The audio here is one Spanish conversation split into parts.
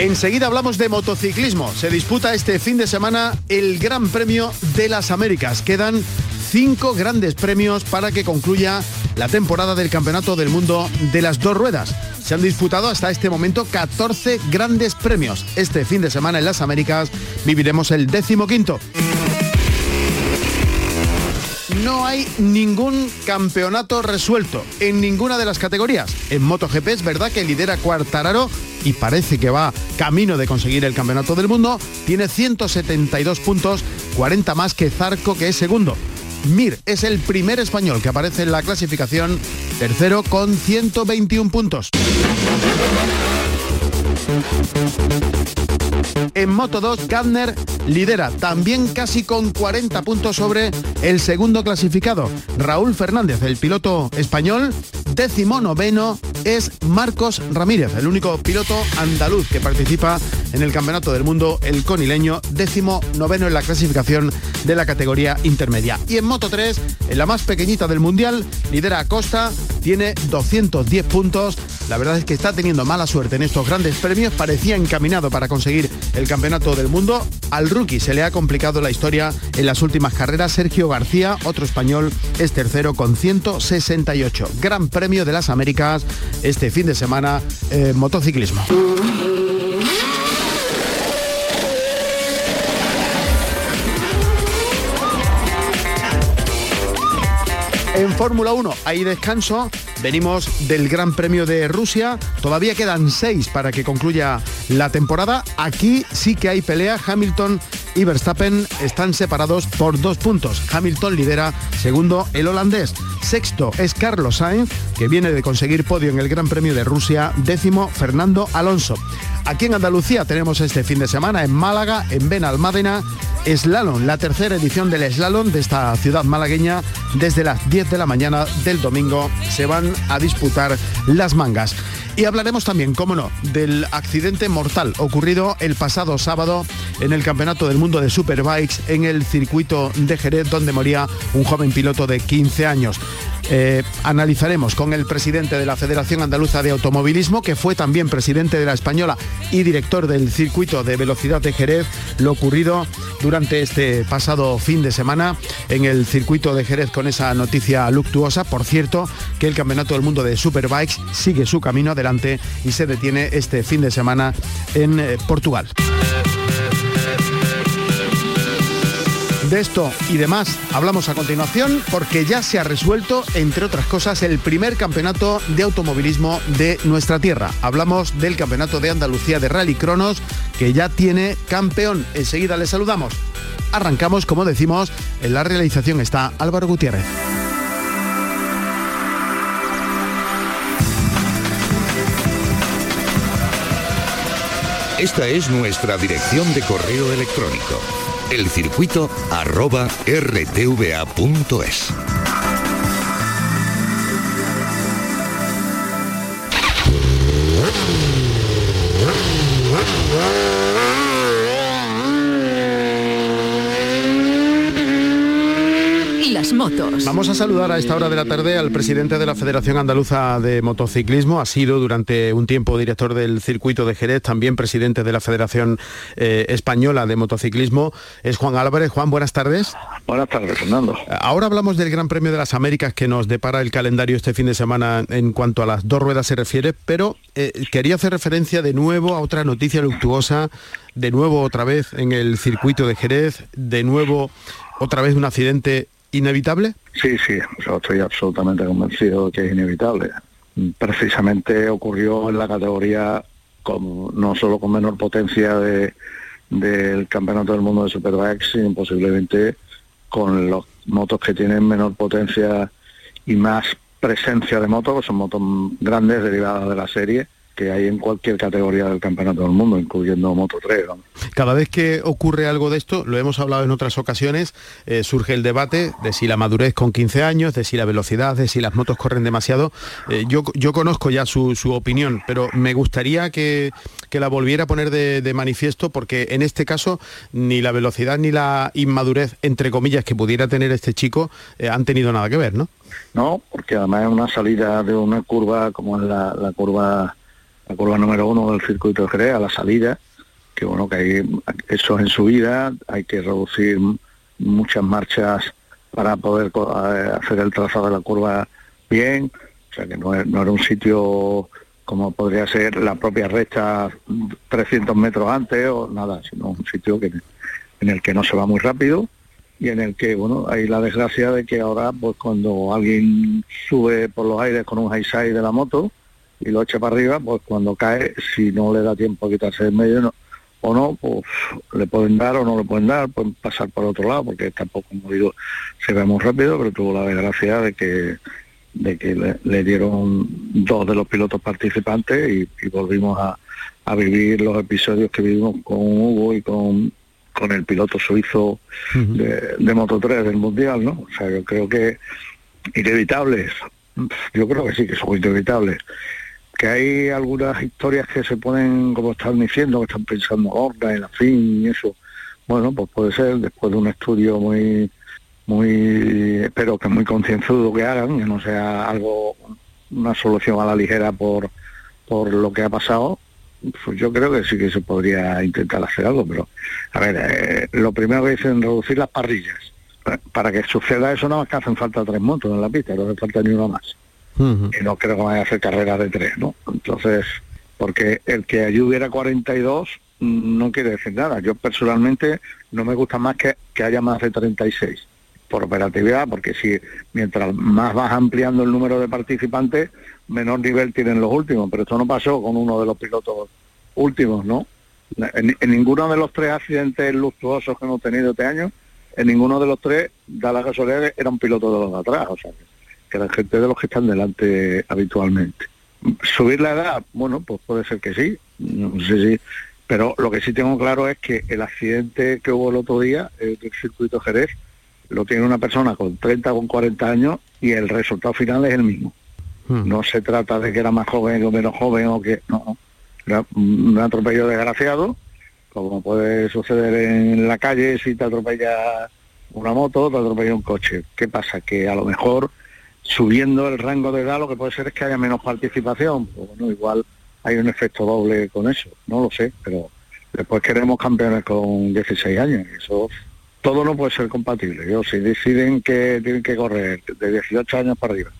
Enseguida hablamos de motociclismo. Se disputa este fin de semana el Gran Premio de las Américas. Quedan cinco grandes premios para que concluya la temporada del Campeonato del Mundo de las Dos Ruedas. Se han disputado hasta este momento 14 grandes premios. Este fin de semana en las Américas viviremos el décimo quinto no hay ningún campeonato resuelto en ninguna de las categorías. En MotoGP es verdad que lidera Cuartararo y parece que va camino de conseguir el campeonato del mundo. Tiene 172 puntos, 40 más que Zarco, que es segundo. Mir es el primer español que aparece en la clasificación, tercero con 121 puntos. En Moto 2, Gardner lidera también casi con 40 puntos sobre el segundo clasificado. Raúl Fernández, el piloto español, décimo noveno es Marcos Ramírez, el único piloto andaluz que participa en el Campeonato del Mundo, el conileño, décimo noveno en la clasificación de la categoría intermedia. Y en Moto 3, en la más pequeñita del Mundial, lidera Acosta, tiene 210 puntos. La verdad es que está teniendo mala suerte en estos grandes premios, parecía encaminado para conseguir el Campeonato del Mundo. Al rookie se le ha complicado la historia en las últimas carreras. Sergio García, otro español, es tercero con 168. Gran Premio de las Américas este fin de semana, eh, motociclismo. En Fórmula 1 hay descanso, venimos del Gran Premio de Rusia, todavía quedan seis para que concluya la temporada. Aquí sí que hay pelea, Hamilton y Verstappen están separados por dos puntos. Hamilton lidera segundo el holandés. Sexto es Carlos Sainz, que viene de conseguir podio en el Gran Premio de Rusia. Décimo, Fernando Alonso. Aquí en Andalucía tenemos este fin de semana en Málaga, en Benalmádena, Slalom, la tercera edición del Slalom de esta ciudad malagueña. Desde las 10 de la mañana del domingo se van a disputar las mangas. Y hablaremos también, cómo no, del accidente mortal ocurrido el pasado sábado en el Campeonato del Mundo de Superbikes en el circuito de Jerez, donde moría un joven piloto de 15 años. Eh, analizaremos con el presidente de la Federación Andaluza de Automovilismo, que fue también presidente de la Española y director del circuito de velocidad de Jerez, lo ocurrido durante este pasado fin de semana en el circuito de Jerez con esa noticia luctuosa. Por cierto, que el Campeonato del Mundo de Superbikes sigue su camino adelante y se detiene este fin de semana en eh, Portugal. De esto y demás hablamos a continuación porque ya se ha resuelto, entre otras cosas, el primer campeonato de automovilismo de nuestra tierra. Hablamos del Campeonato de Andalucía de Rally Cronos que ya tiene campeón. Enseguida le saludamos. Arrancamos, como decimos, en la realización está Álvaro Gutiérrez. Esta es nuestra dirección de correo electrónico elcircuito arroba rtva.es. Vamos a saludar a esta hora de la tarde al presidente de la Federación Andaluza de Motociclismo. Ha sido durante un tiempo director del circuito de Jerez, también presidente de la Federación eh, Española de Motociclismo. Es Juan Álvarez. Juan, buenas tardes. Buenas tardes, Fernando. Ahora hablamos del Gran Premio de las Américas que nos depara el calendario este fin de semana en cuanto a las dos ruedas se refiere, pero eh, quería hacer referencia de nuevo a otra noticia luctuosa, de nuevo otra vez en el circuito de Jerez, de nuevo otra vez un accidente inevitable? Sí, sí, yo estoy absolutamente convencido que es inevitable. Precisamente ocurrió en la categoría no solo con menor potencia de, del Campeonato del Mundo de Superbikes, sino posiblemente con los motos que tienen menor potencia y más presencia de motos, que son motos grandes derivadas de la serie, que hay en cualquier categoría del campeonato del mundo, incluyendo Moto 3. Cada vez que ocurre algo de esto, lo hemos hablado en otras ocasiones, eh, surge el debate de si la madurez con 15 años, de si la velocidad, de si las motos corren demasiado. Eh, yo, yo conozco ya su, opinión, pero me gustaría que, la volviera a poner de, manifiesto porque en este caso ni la velocidad ni la inmadurez, entre comillas, que pudiera tener este chico eh, han tenido nada que ver, ¿no? No, porque además es una salida de una curva como es la curva la curva número uno del circuito de Jerez, la salida, que bueno, que hay eso en subida, hay que reducir muchas marchas para poder eh, hacer el trazado de la curva bien, o sea que no, era un sitio como podría ser la propia recta 300 metros antes o nada, sino un sitio que, en el que no se va muy rápido y en el que, bueno, hay la desgracia de que ahora, pues cuando alguien sube por los aires con un high side de la moto, y lo echa para arriba, pues cuando cae, si no le da tiempo a quitarse del medio o no, pues le pueden dar o no le pueden dar, pueden pasar por otro lado, porque tampoco, como digo, se ve muy rápido, pero tuvo la desgracia de que de que le, dieron dos de los pilotos participantes y, volvimos a, vivir los episodios que vivimos con Hugo y con, con el piloto suizo de, de Moto 3 del Mundial, ¿no? O sea, yo creo que inevitables, yo creo que sí que son inevitables que hay algunas historias que se ponen, como están diciendo, que están pensando ahora en la fin y eso. Bueno, pues puede ser después de un estudio muy, muy, espero que muy concienzudo que hagan, que no sea algo, una solución a la ligera por, por lo que ha pasado, pues yo creo que sí que se podría intentar hacer algo, pero a ver, eh, lo primero que dicen reducir las parrillas. Para que suceda eso no más que hacen falta tres motos en la pista, no hace falta ni uno más y no creo que vaya a hacer carrera de tres, ¿no? Entonces, porque el que allí hubiera 42 mm, no quiere decir nada. Yo personalmente no me gusta más que, que haya más de 36 por operatividad, porque si mientras más vas ampliando el número de participantes, menor nivel tienen los últimos, pero esto no pasó con uno de los pilotos últimos, ¿no? En, ninguno de los tres accidentes luctuosos que hemos tenido este año, en ninguno de los tres, da la casualidad, era un piloto de los de atrás, o sea, que la gente de los que están delante habitualmente. Subir la edad, bueno, pues puede ser que sí, no sé si, pero lo que sí tengo claro es que el accidente que hubo el otro día el del circuito Jerez lo tiene una persona con 30 o con 40 años y el resultado final es el mismo. Hmm. No se trata de que era más joven o menos joven o que no, era un atropello desgraciado, como puede suceder en la calle si te atropella una moto, te atropella un coche. ¿Qué pasa? Que a lo mejor subiendo el rango de edad lo que puede ser es que haya menos participación. Pues bueno, igual hay un efecto doble con eso, no lo sé, pero después queremos campeones con 16 años. Eso todo no puede ser compatible. Yo, si deciden que tienen que correr de 18 años para arriba,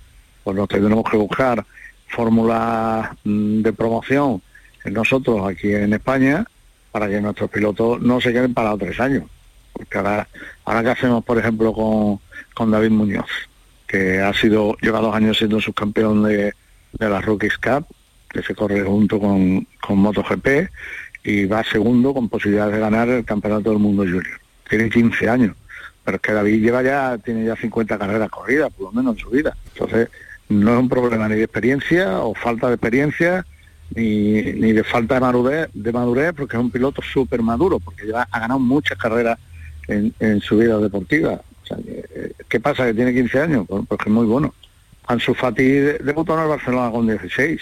pues nos tendremos que buscar fórmulas mm, de promoción nosotros aquí en España para que nuestros pilotos no se queden parados tres años. Porque ahora, ahora que hacemos, por ejemplo, con, con David Muñoz, que ha sido, lleva dos años siendo subcampeón de, de la Rookies Cup, que se corre junto con, con MotoGP, y va segundo con posibilidades de ganar el Campeonato del Mundo Junior. Tiene 15 años, pero es que David lleva ya, tiene ya 50 carreras corridas, por lo menos en su vida. Entonces, no es un problema ni de experiencia o falta de experiencia, ni, ni de falta de madurez, de madurez, porque es un piloto súper maduro, porque ya ha ganado muchas carreras en, en su vida deportiva. ¿Qué pasa? ¿Que tiene 15 años? Pues, pues es muy bueno. Ansu Fati debutó en el Barcelona con 16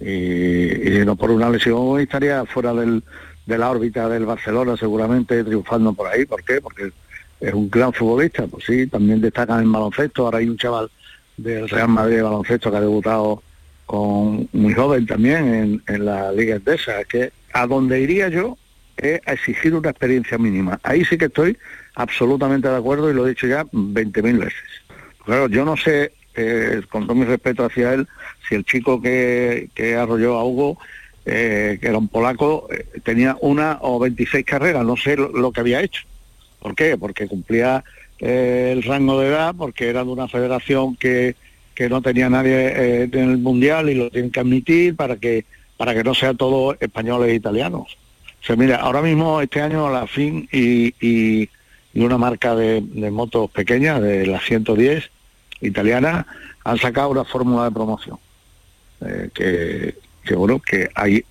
y, no por una lesión estaría fuera del, de la órbita del Barcelona seguramente triunfando por ahí. ¿Por qué? Porque es un gran futbolista, pues sí, también destaca en baloncesto. Ahora hay un chaval del Real Madrid de baloncesto que ha debutado con muy joven también en, la Liga Endesa. Que a donde iría yo es a exigir una experiencia mínima. Ahí sí que estoy absolutamente de acuerdo y lo he dicho ya 20.000 veces. Claro, yo no sé, eh, con todo mi respeto hacia él, si el chico que, que arrolló a Hugo, eh, que era un polaco, eh, tenía una o 26 carreras, no sé lo, que había hecho. ¿Por qué? Porque cumplía el rango de edad, porque era de una federación que, que no tenía nadie en el mundial y lo tienen que admitir para que para que no sea todo españoles e italianos. O sea, mira, ahora mismo este año la fin y una marca de, motos pequeñas, de la 110 italiana, han sacado una fórmula de promoción. Eh, que, que, bueno, que hay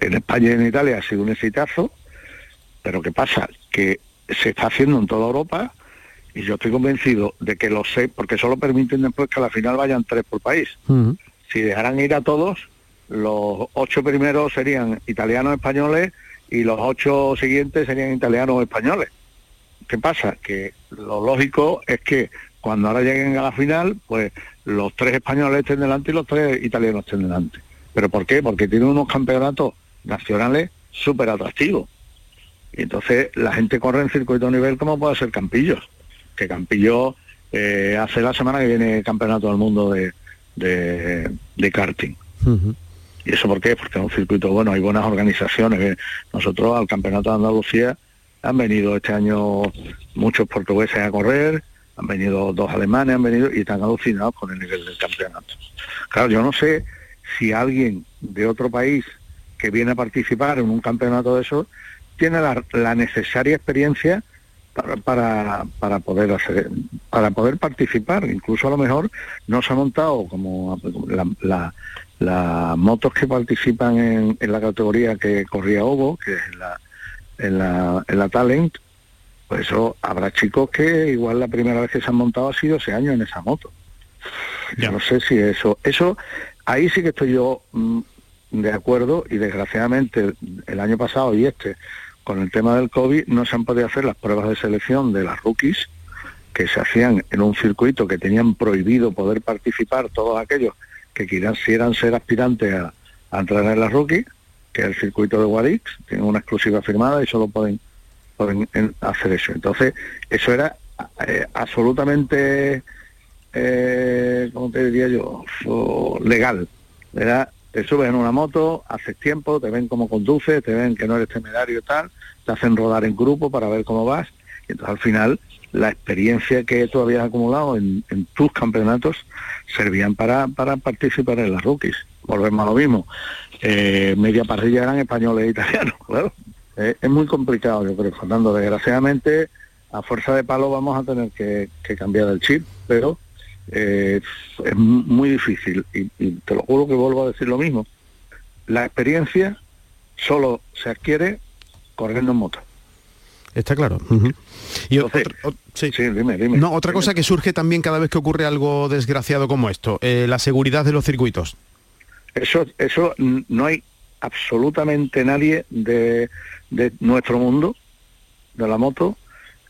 en España y en Italia ha sido un exitazo, pero ¿qué pasa? Que se está haciendo en toda Europa y yo estoy convencido de que los seis, porque solo permiten después que a la final vayan tres por país. Si dejaran ir a todos, los ocho primeros serían italianos españoles y los ocho siguientes serían italianos españoles. ¿Qué pasa? Que lo lógico es que cuando ahora lleguen a la final, pues los tres españoles estén delante y los tres italianos estén delante. ¿Pero por qué? Porque tienen unos campeonatos nacionales súper atractivos. Y entonces la gente corre en circuito nivel como puede ser Campillos. Que Campillo eh, hace la semana que viene campeonato del mundo de, de, karting. ¿Y eso por qué? Porque es un circuito bueno, hay buenas organizaciones. Nosotros al Campeonato de Andalucía han venido este año muchos portugueses a correr, han venido dos alemanes, han venido y están alucinados con el nivel del campeonato. Claro, yo no sé si alguien de otro país que viene a participar en un campeonato de esos tiene la, necesaria experiencia para, para, poder hacer para poder participar incluso a lo mejor no se ha montado como las motos que participan en, la categoría que corría Ovo que es la, en la, en la Talent pues eso habrá chicos que igual la primera vez que se han montado ha sido ese año en esa moto. Yo no sé si eso, eso, ahí sí que estoy yo mm, de acuerdo y desgraciadamente el, año pasado y este, con el tema del COVID, no se han podido hacer las pruebas de selección de las rookies que se hacían en un circuito que tenían prohibido poder participar todos aquellos que quisieran ser aspirantes a, entrar en las rookies, el circuito de Guadix, tienen una exclusiva firmada y solo pueden pueden hacer eso. Entonces, eso era eh, absolutamente, eh, ¿cómo te diría yo? legal. Era, te subes en una moto, haces tiempo, te ven cómo conduces, te ven que no eres temerario y tal, te hacen rodar en grupo para ver cómo vas, y entonces al final la experiencia que tú habías acumulado en, tus campeonatos servían para, para participar en las rookies. Volvemos a lo mismo. Eh, media parrilla eran españoles e italianos, claro. Eh, es muy complicado, yo creo, Fernando. Desgraciadamente, a fuerza de palo vamos a tener que, cambiar el chip, pero eh, es muy difícil. Y, te lo juro que vuelvo a decir lo mismo. La experiencia solo se adquiere corriendo en moto. Está claro. Y sí. dime, dime, no, otra cosa que surge también cada vez que ocurre algo desgraciado como esto, eh, la seguridad de los circuitos. Eso, eso no hay absolutamente nadie de, de nuestro mundo, de la moto,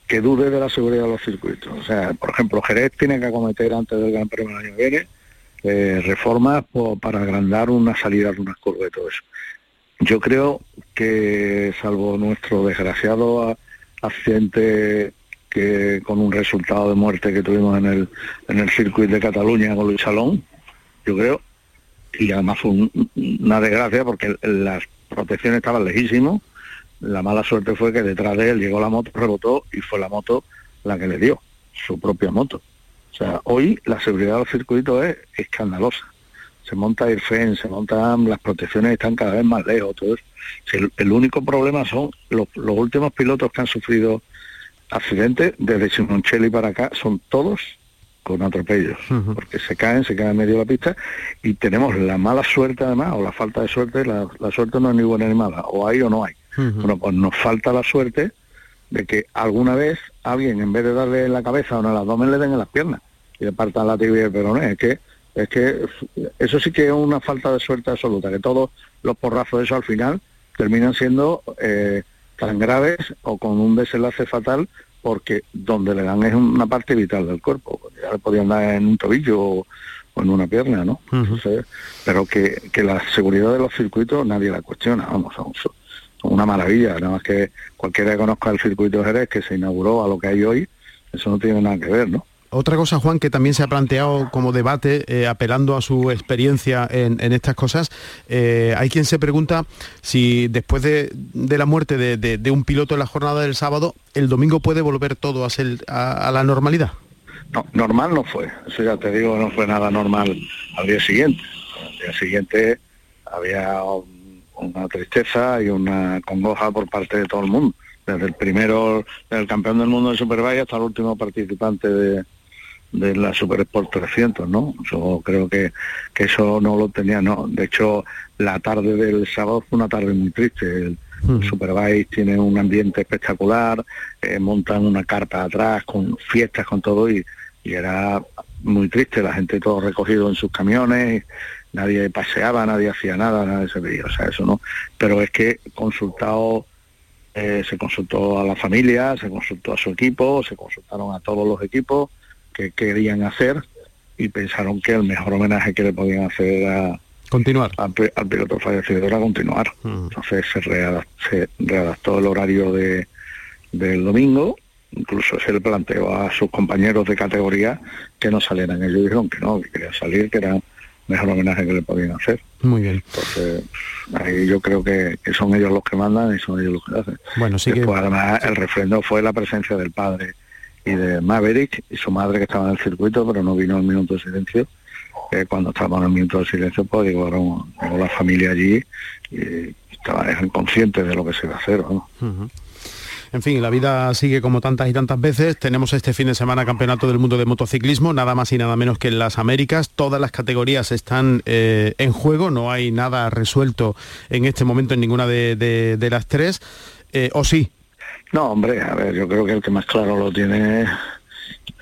que dude de la seguridad de los circuitos. O sea, por ejemplo, Jerez tiene que acometer antes del Gran Premio del año que viene eh, reformas para agrandar una salida de unas curvas y todo eso. Yo creo que, salvo nuestro desgraciado accidente que con un resultado de muerte que tuvimos en el, en el circuito de Cataluña con Luis Salón, yo creo, y además fue una desgracia porque las protecciones estaban lejísimos, la mala suerte fue que detrás de él llegó la moto, rebotó y fue la moto la que le dio, su propia moto. O sea, hoy la seguridad de los circuitos es escandalosa. Se monta el FEN, se montan, las protecciones están cada vez más lejos, todo eso. el, único problema son los, últimos pilotos que han sufrido accidentes, desde Simoncelli para acá, son todos con atropellos, porque se caen, se caen en medio de la pista y tenemos la mala suerte además, o la falta de suerte, la, la suerte no es ni buena ni mala, o hay o no hay. Bueno, pues nos falta la suerte de que alguna vez alguien, en vez de darle en la cabeza o en el abdomen, le den en las piernas y le partan la tibia y el peroné. Es que, es que eso sí que es una falta de suerte absoluta, que todos los porrazos de eso al final terminan siendo eh, tan graves o con un desenlace fatal porque donde le dan es una parte vital del cuerpo. Ya le podían dar en un tobillo o, en una pierna, ¿no? pero que, que la seguridad de los circuitos nadie la cuestiona, vamos, vamos una maravilla, nada más que cualquiera que conozca el circuito de Jerez que se inauguró a lo que hay hoy, eso no tiene nada que ver, ¿no? Otra cosa, Juan, que también se ha planteado como debate, eh, apelando a su experiencia en, estas cosas, eh, hay quien se pregunta si después de, la muerte de, un piloto en la jornada del sábado, el domingo puede volver todo a, ser, a, la normalidad. No, normal no fue, eso ya te digo, no fue nada normal al día siguiente. Al día siguiente había una tristeza y una congoja por parte de todo el mundo. desde el primero, del campeón del mundo de Superbike hasta el último participante de, de la Super Sport 300, ¿no? Yo creo que, que eso no lo tenía, no. De hecho, la tarde del sábado fue una tarde muy triste. El, Superbike tiene un ambiente espectacular, eh, montan una carpa atrás con fiestas, con todo, y, y era muy triste, la gente todo recogido en sus camiones, nadie paseaba, nadie hacía nada, nadie se veía, o sea, eso no. Pero es que consultado, eh, se consultó a la familia, se consultó a su equipo, se consultaron a todos los equipos que querían hacer y pensaron que el mejor homenaje que le podían hacer a, continuar al, piloto fallecido era continuar. Entonces se readaptó, el horario de, del domingo incluso se le planteó a sus compañeros de categoría que no salieran. Ellos dijeron que no, que querían salir, que era mejor homenaje que le podían hacer. Muy bien. Entonces, ahí yo creo que, son ellos los que mandan y son ellos los que hacen. Bueno, sí Después, además, el refrendo fue la presencia del padre y de Maverick y su madre que estaba en el circuito, pero no vino el minuto de silencio. cuando estábamos en el minuto de silencio, pues llegó la familia allí y estaban conscientes de lo que se iba a hacer. ¿no? En fin, la vida sigue como tantas y tantas veces. Tenemos este fin de semana Campeonato del Mundo de Motociclismo, nada más y nada menos que en las Américas. Todas las categorías están eh, en juego, no hay nada resuelto en este momento en ninguna de, las tres. Eh, ¿O sí? No, hombre, a ver, yo creo que el que más claro lo tiene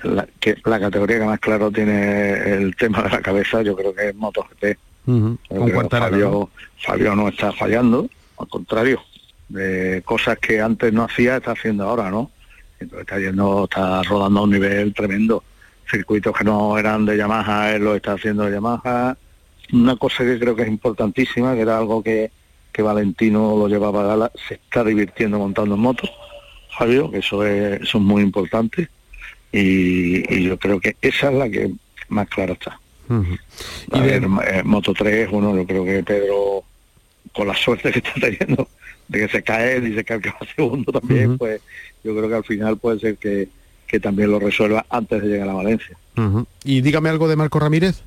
la, que la categoría que más claro tiene el tema de la cabeza, yo creo que es MotoGP. Con Fabio, Fabio no está fallando, al contrario, de cosas que antes no hacía, está haciendo ahora, ¿no? Entonces está yendo, está rodando a un nivel tremendo. Circuitos que no eran de Yamaha, él lo está haciendo de Yamaha. Una cosa que creo que es importantísima, que era algo que, que Valentino lo llevaba a gala, se está divirtiendo montando en moto, Fabio, que eso es, eso es muy importante. Y, yo creo que esa es la que más clara está. A ver, eh, Moto 3, bueno, yo creo que Pedro, con la suerte que está teniendo, de que se cae y se cae va segundo también, pues yo creo que al final puede ser que, que también lo resuelva antes de llegar a Valencia. Y dígame algo de Marco Ramírez.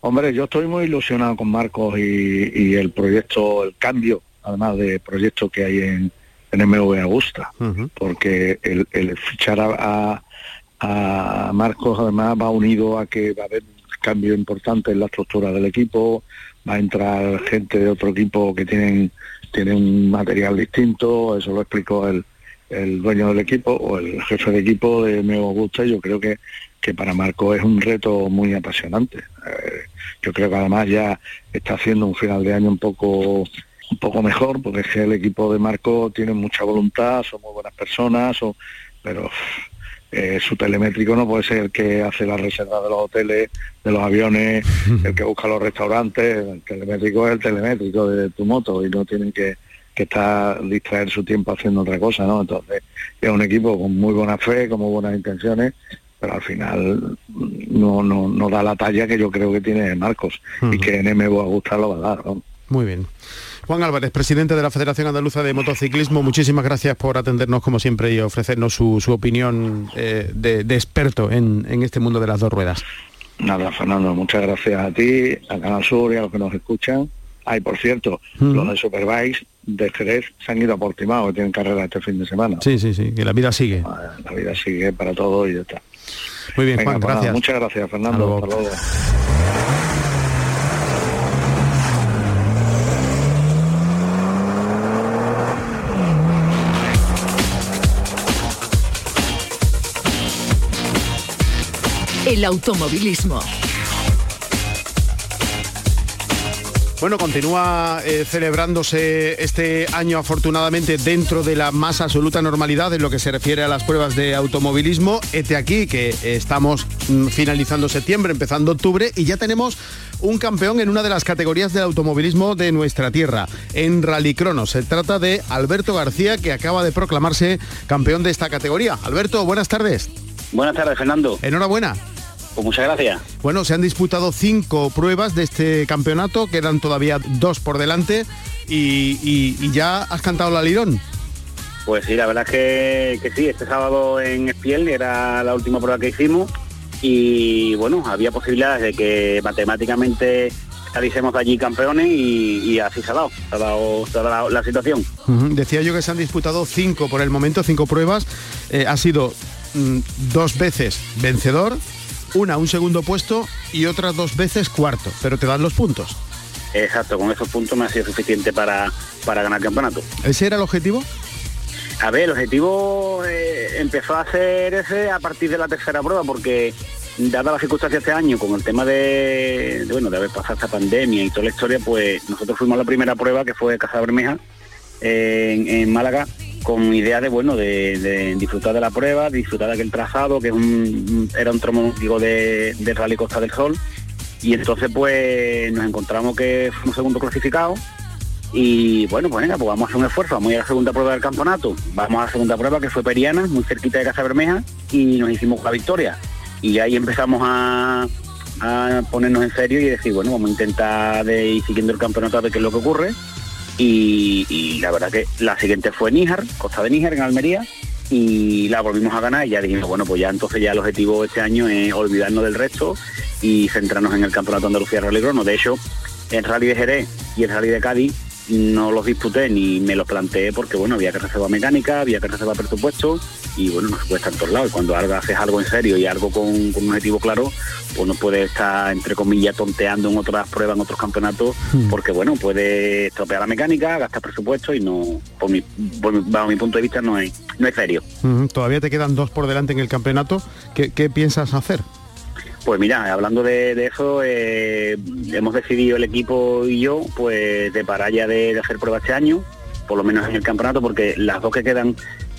Hombre, yo estoy muy ilusionado con Marcos y, el proyecto, el cambio, además de proyecto que hay en, en MV Augusta, porque el, el fichar a, a, Marcos además va unido a que va a haber cambio importante en la estructura del equipo, va a entrar gente de otro equipo que tienen tiene un material distinto, eso lo explicó el, el dueño del equipo o el jefe de equipo de Meo Augusta yo creo que, que para Marco es un reto muy apasionante. Eh, yo creo que además ya está haciendo un final de año un poco un poco mejor, porque es que el equipo de Marco tiene mucha voluntad, son muy buenas personas, pero eh, su telemétrico no puede ser el que hace la reserva de los hoteles, de los aviones, el que busca los restaurantes, el telemétrico es el telemétrico de tu moto y no tienen que, que estar distraer su tiempo haciendo otra cosa, ¿no? Entonces es un equipo con muy buena fe, con muy buenas intenciones, pero al final no, no, no da la talla que yo creo que tiene Marcos y que en MBO Augusta lo va a dar. ¿no? Muy bien. Juan Álvarez, presidente de la Federación Andaluza de Motociclismo, muchísimas gracias por atendernos como siempre y ofrecernos su, opinión eh, de, experto en, este mundo de las dos ruedas. Nada, Fernando, muchas gracias a ti, a Canal Sur y a los que nos escuchan. Ay, por cierto, los de Superbikes de Jerez se han ido a Portimao, que tienen carrera este fin de semana. Sí, sí, sí, que la vida sigue. La vida sigue para todo y ya está. Muy bien, Juan, pues muchas gracias, Fernando. Hasta luego. El automovilismo. Bueno, continúa eh, celebrándose este año afortunadamente dentro de la más absoluta normalidad en lo que se refiere a las pruebas de automovilismo. Este aquí que estamos mm, finalizando septiembre, empezando octubre y ya tenemos un campeón en una de las categorías del automovilismo de nuestra tierra, en Rallycrono. Se trata de Alberto García que acaba de proclamarse campeón de esta categoría. Alberto, buenas tardes. Buenas tardes, Fernando. Enhorabuena. Pues muchas gracias. Bueno, se han disputado cinco pruebas de este campeonato, quedan todavía dos por delante y, ya has cantado la lirón. Pues sí, la verdad es que, sí, este sábado en Espiel era la última prueba que hicimos y bueno, había posibilidades de que matemáticamente saliésemos de allí campeones y, así se ha dado, se ha dado, la situación. Decía yo que se han disputado cinco por el momento, cinco pruebas. Eh, ha sido mm, dos veces vencedor, una un segundo puesto y otras dos veces cuarto, pero te dan los puntos. Exacto, con esos puntos me ha sido suficiente para, para ganar el campeonato. ¿Ese era el objetivo? A ver, el objetivo eh, empezó a ser ese a partir de la tercera prueba, porque dada las circunstancias de este año, con el tema de, bueno, de haber pasado esta pandemia y toda la historia, pues nosotros fuimos a la primera prueba que fue Casa Bermeja en, Málaga con idea de bueno de, disfrutar de la prueba, disfrutar de aquel trazado que un, era un tromo digo de, Rally Costa del Sol. Y entonces pues nos encontramos que fuimos segundo clasificado. Y bueno pues venga pues vamos a hacer un esfuerzo, vamos a ir a la segunda prueba del campeonato, vamos a la segunda prueba que fue Periana, muy cerquita de Casa Bermeja y nos hicimos la victoria. Y ahí empezamos a, ponernos en serio y decir, bueno, vamos a intentar ir siguiendo el campeonato a ver qué es lo que ocurre. Y, la verdad que la siguiente fue Níjar, Costa de Níjar, en Almería, y la volvimos a ganar y ya dijimos, bueno, pues ya entonces ya el objetivo este año es olvidarnos del resto y centrarnos en el Campeonato Andalucía Rally Crono. De hecho, el Rally de Jerez y el Rally de Cádiz no los disputé ni me los planteé porque bueno, había que reservar mecánica, había que reservar presupuesto y bueno, no se puede estar en todos lados. Cuando haces algo en serio y algo con, un objetivo claro, pues no puede estar entre comillas tonteando en otras pruebas, en otros campeonatos, hmm. porque bueno, puede estropear la mecánica, gastar presupuesto y no, por mi, bajo mi punto de vista no es, no es serio. Todavía te quedan dos por delante en el campeonato. ¿Qué, qué piensas hacer? Pues mira, hablando de, eso, eh, hemos decidido el equipo y yo, pues de parar ya de, hacer pruebas este año, por lo menos en el campeonato, porque las dos que quedan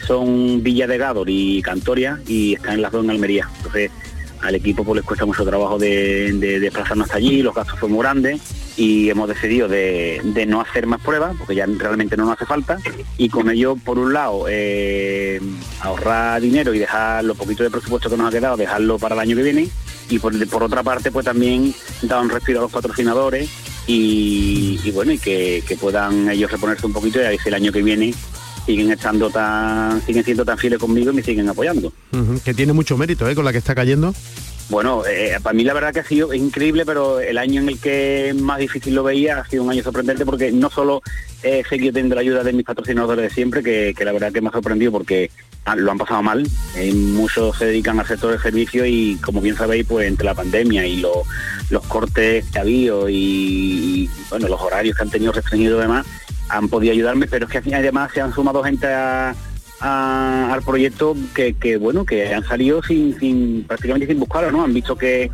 son Villa de Gador y Cantoria y están las dos en Almería. Entonces al equipo pues les cuesta mucho trabajo de, desplazarnos hasta allí, los gastos son muy grandes y hemos decidido de, no hacer más pruebas porque ya realmente no nos hace falta. Y con ello por un lado eh, ahorrar dinero y dejar lo poquito de presupuesto que nos ha quedado, dejarlo para el año que viene. Y por, otra parte pues también dar un respiro a los patrocinadores y, bueno y que, puedan ellos reponerse un poquito y a ver si el año que viene siguen estando tan siguen siendo tan fieles conmigo y me siguen apoyando que tiene mucho mérito ¿eh? con la que está cayendo bueno, eh, para mí la verdad que ha sido increíble, pero el año en el que más difícil lo veía ha sido un año sorprendente porque no solo he seguido teniendo la ayuda de mis patrocinadores de siempre, que, la verdad que me ha sorprendido porque lo han pasado mal. Eh, muchos se dedican al sector de servicio y como bien sabéis, pues entre la pandemia y los cortes que ha habido y, bueno, los horarios que han tenido restringidos y demás, han podido ayudarme, pero es que además se han sumado gente al proyecto que, bueno que han salido sin, prácticamente sin buscarlo no han visto que,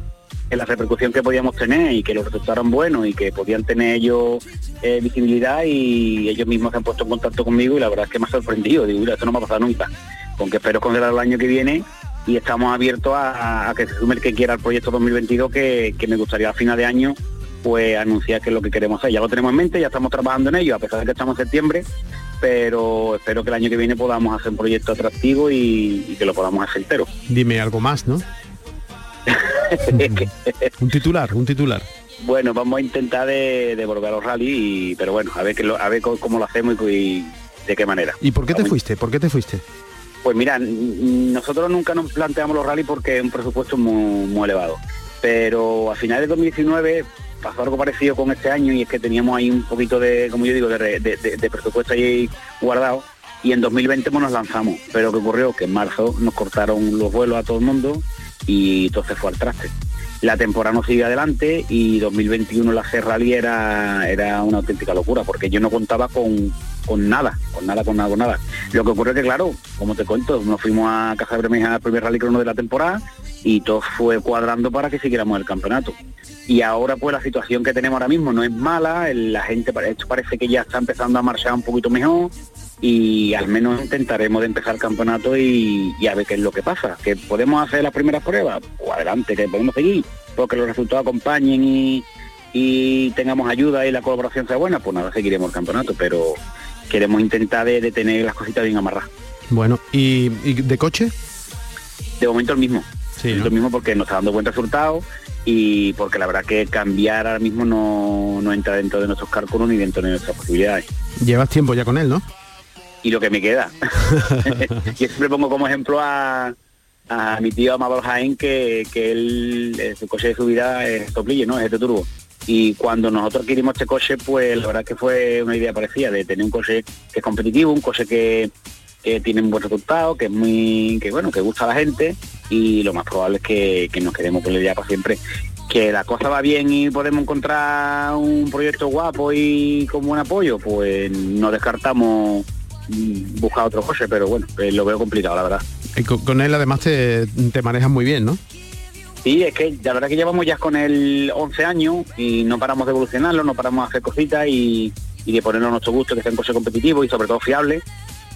la repercusión que podíamos tener y que los resultados eran buenos y que podían tener ellos eh, visibilidad y ellos mismos se han puesto en contacto conmigo y la verdad es que me ha sorprendido. Digo esto no me ha pasado nunca. Con que espero considerar el año que viene y estamos abiertos a, que se sume el que quiera el proyecto 2022 que, que me gustaría a final de año pues anunciar que es lo que queremos hacer. Ya lo tenemos en mente, ya estamos trabajando en ello, a pesar de que estamos en septiembre, pero espero que el año que viene podamos hacer un proyecto atractivo y, que lo podamos hacer entero. Dime algo más, ¿no? un titular, un titular. Bueno, vamos a intentar de, volver a los rally, pero bueno, a ver, que a ver cómo lo hacemos y, de qué manera. ¿Y por qué te fuiste? ¿Por qué te fuiste? Pues mira, nosotros nunca nos planteamos los rally porque es un presupuesto muy, muy elevado. Pero a finales de 2019 pasó algo parecido con este año y es que teníamos ahí un poquito de, como yo digo, de, presupuesto ahí guardado y en 2020 pues nos lanzamos. Pero ¿qué ocurrió? Que en marzo nos cortaron los vuelos a todo el mundo y entonces fue al traste. La temporada no sigue adelante y 2021 la Rally era, era una auténtica locura porque yo no contaba con, con nada, con nada, con nada, con nada. Lo que ocurre es que, claro, como te cuento, nos fuimos a Casa Bermeja al primer rally crono de la temporada y todo fue cuadrando para que siguiéramos el campeonato. Y ahora pues la situación que tenemos ahora mismo no es mala, la gente, esto parece que ya está empezando a marchar un poquito mejor y al menos intentaremos de empezar el campeonato y, a ver qué es lo que pasa, que podemos hacer las primeras pruebas, pues adelante, que podemos seguir, porque los resultados acompañen y, tengamos ayuda y la colaboración sea buena, pues nada, seguiremos el campeonato, pero queremos intentar de, tener las cositas bien amarradas. Bueno, ¿y, de coche? De momento el mismo. Sí, Lo mismo porque nos está dando buen resultado y porque la verdad que cambiar ahora mismo no, entra dentro de nuestros cálculos ni dentro de nuestras posibilidades. Llevas tiempo ya con él, ¿no? Y lo que me queda. Yo siempre pongo como ejemplo a, mi tío Amador Jaén que, que él, su coche de su vida es toplillo, ¿no? Es este turbo. Y cuando nosotros adquirimos este coche, pues la verdad que fue una idea parecida de tener un coche que es competitivo, un coche que, tiene un buen resultado, que es muy, que bueno, que gusta a la gente y lo más probable es que, nos quedemos con la idea para siempre. Que la cosa va bien y podemos encontrar un proyecto guapo y con buen apoyo, pues no descartamos buscar otro coche, pero bueno, eh, lo veo complicado, la verdad. Y con, él además te, te manejas muy bien, ¿no? Sí, es que la verdad que llevamos ya con él 11 años y no paramos de evolucionarlo, no paramos de hacer cositas y, de ponerlo a nuestro gusto, que sea un coche competitivo y sobre todo fiable.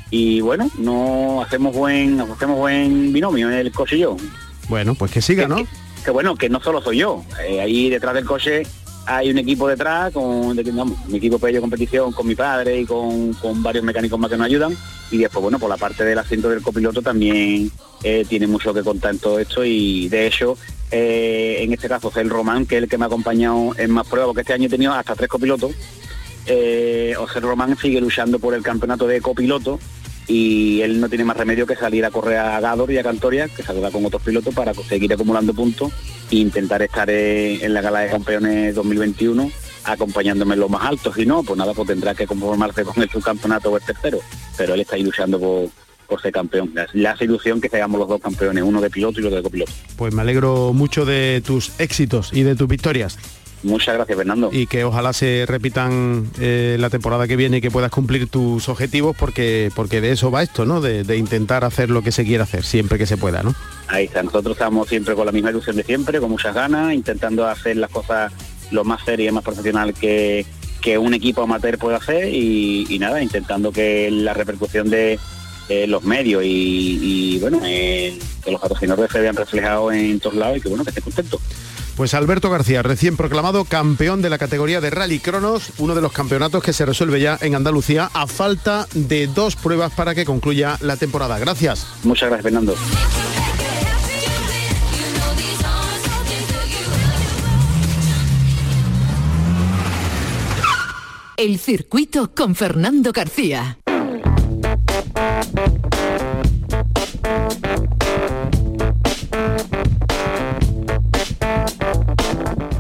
Y bueno, no hacemos buen, hacemos buen binomio el coche y yo. Bueno, pues que siga, ¿no? Que, bueno, que no solo soy yo. Eh, ahí detrás del coche hay un equipo detrás, con mi equipo de competición con mi padre y con, varios mecánicos más que nos ayudan. Y después, bueno, por la parte del asiento del copiloto también eh, tiene mucho que contar en todo esto y de hecho eh, en este caso el Román, que es el que me ha acompañado en más pruebas, porque este año he tenido hasta tres copilotos. Eh, José Román sigue luchando por el campeonato de copiloto y él no tiene más remedio que salir a correr a Gador y a Cantoria, que saldrá con otros pilotos para seguir acumulando puntos e intentar estar en, la gala de campeones 2021 acompañándome en los más altos. Y no, pues nada, pues tendrá que conformarse con el subcampeonato o el tercero. Pero él está luchando por, ser campeón. La, ilusión que seamos los dos campeones, uno de piloto y otro de copiloto. Pues me alegro mucho de tus éxitos y de tus victorias. Muchas gracias, Fernando. Y que ojalá se repitan eh, la temporada que viene y que puedas cumplir tus objetivos porque, porque de eso va esto, ¿no? De, intentar hacer lo que se quiera hacer, siempre que se pueda, ¿no? Ahí está, nosotros estamos siempre con la misma ilusión de siempre, con muchas ganas, intentando hacer las cosas lo más seria y más profesional que, que un equipo amateur puede hacer y nada, intentando que la repercusión de, eh, los medios y, bueno, eh, que los patrocinadores se vean reflejados en todos lados y que bueno, que esté contento. Pues Alberto García, recién proclamado campeón de la categoría de Rally Cronos, uno de los campeonatos que se resuelve ya en Andalucía a falta de dos pruebas para que concluya la temporada. Gracias. Muchas gracias, Fernando. El circuito con Fernando García.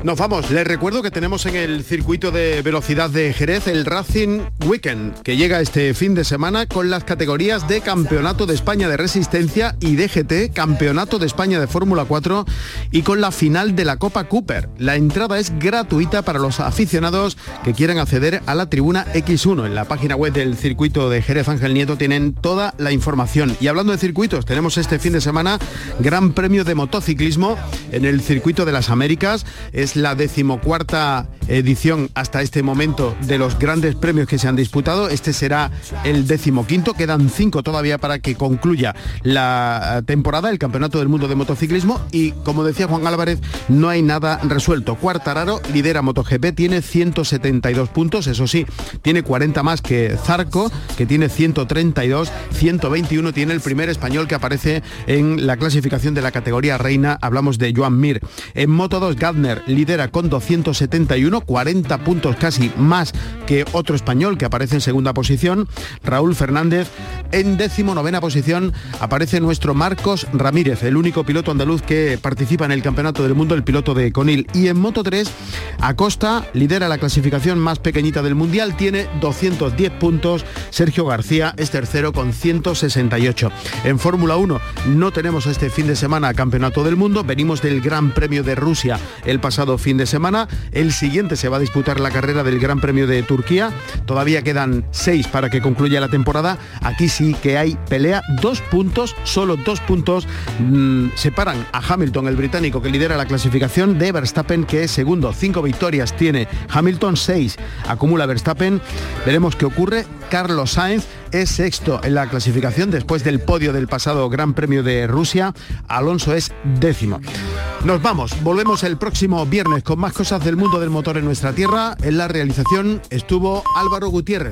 Nos vamos. Les recuerdo que tenemos en el circuito de velocidad de Jerez el Racing Weekend, que llega este fin de semana con las categorías de Campeonato de España de Resistencia y DGT, Campeonato de España de Fórmula 4 y con la final de la Copa Cooper. La entrada es gratuita para los aficionados que quieran acceder a la tribuna X1. En la página web del circuito de Jerez Ángel Nieto tienen toda la información. Y hablando de circuitos, tenemos este fin de semana Gran Premio de Motociclismo en el circuito de las Américas. La decimocuarta edición hasta este momento de los grandes premios que se han disputado. Este será el decimoquinto. Quedan cinco todavía para que concluya la temporada, el Campeonato del Mundo de Motociclismo. Y como decía Juan Álvarez, no hay nada resuelto. Cuartararo lidera MotoGP, tiene 172 puntos. Eso sí, tiene 40 más que Zarco, que tiene 132. 121 tiene el primer español que aparece en la clasificación de la categoría reina. Hablamos de Joan Mir. En Moto 2, Gardner lidera con 271, 40 puntos casi más que otro español que aparece en segunda posición. Raúl Fernández en décimo novena posición aparece nuestro Marcos Ramírez, el único piloto andaluz que participa en el Campeonato del Mundo, el piloto de Conil. Y en Moto 3, Acosta lidera la clasificación más pequeñita del Mundial, tiene 210 puntos. Sergio García es tercero con 168. En Fórmula 1 no tenemos este fin de semana Campeonato del Mundo, venimos del Gran Premio de Rusia el pasado fin de semana. El siguiente se va a disputar la carrera del Gran Premio de Turquía. Todavía quedan seis para que concluya la temporada. Aquí sí que hay pelea. Dos puntos, solo dos puntos mm, separan a Hamilton, el británico que lidera la clasificación, de Verstappen, que es segundo. Cinco victorias tiene Hamilton, seis acumula Verstappen. Veremos qué ocurre. Carlos Sainz es sexto en la clasificación después del podio del pasado Gran Premio de Rusia. Alonso es décimo. Nos vamos, volvemos el próximo viernes con más cosas del mundo del motor en nuestra tierra. En la realización estuvo Álvaro Gutiérrez.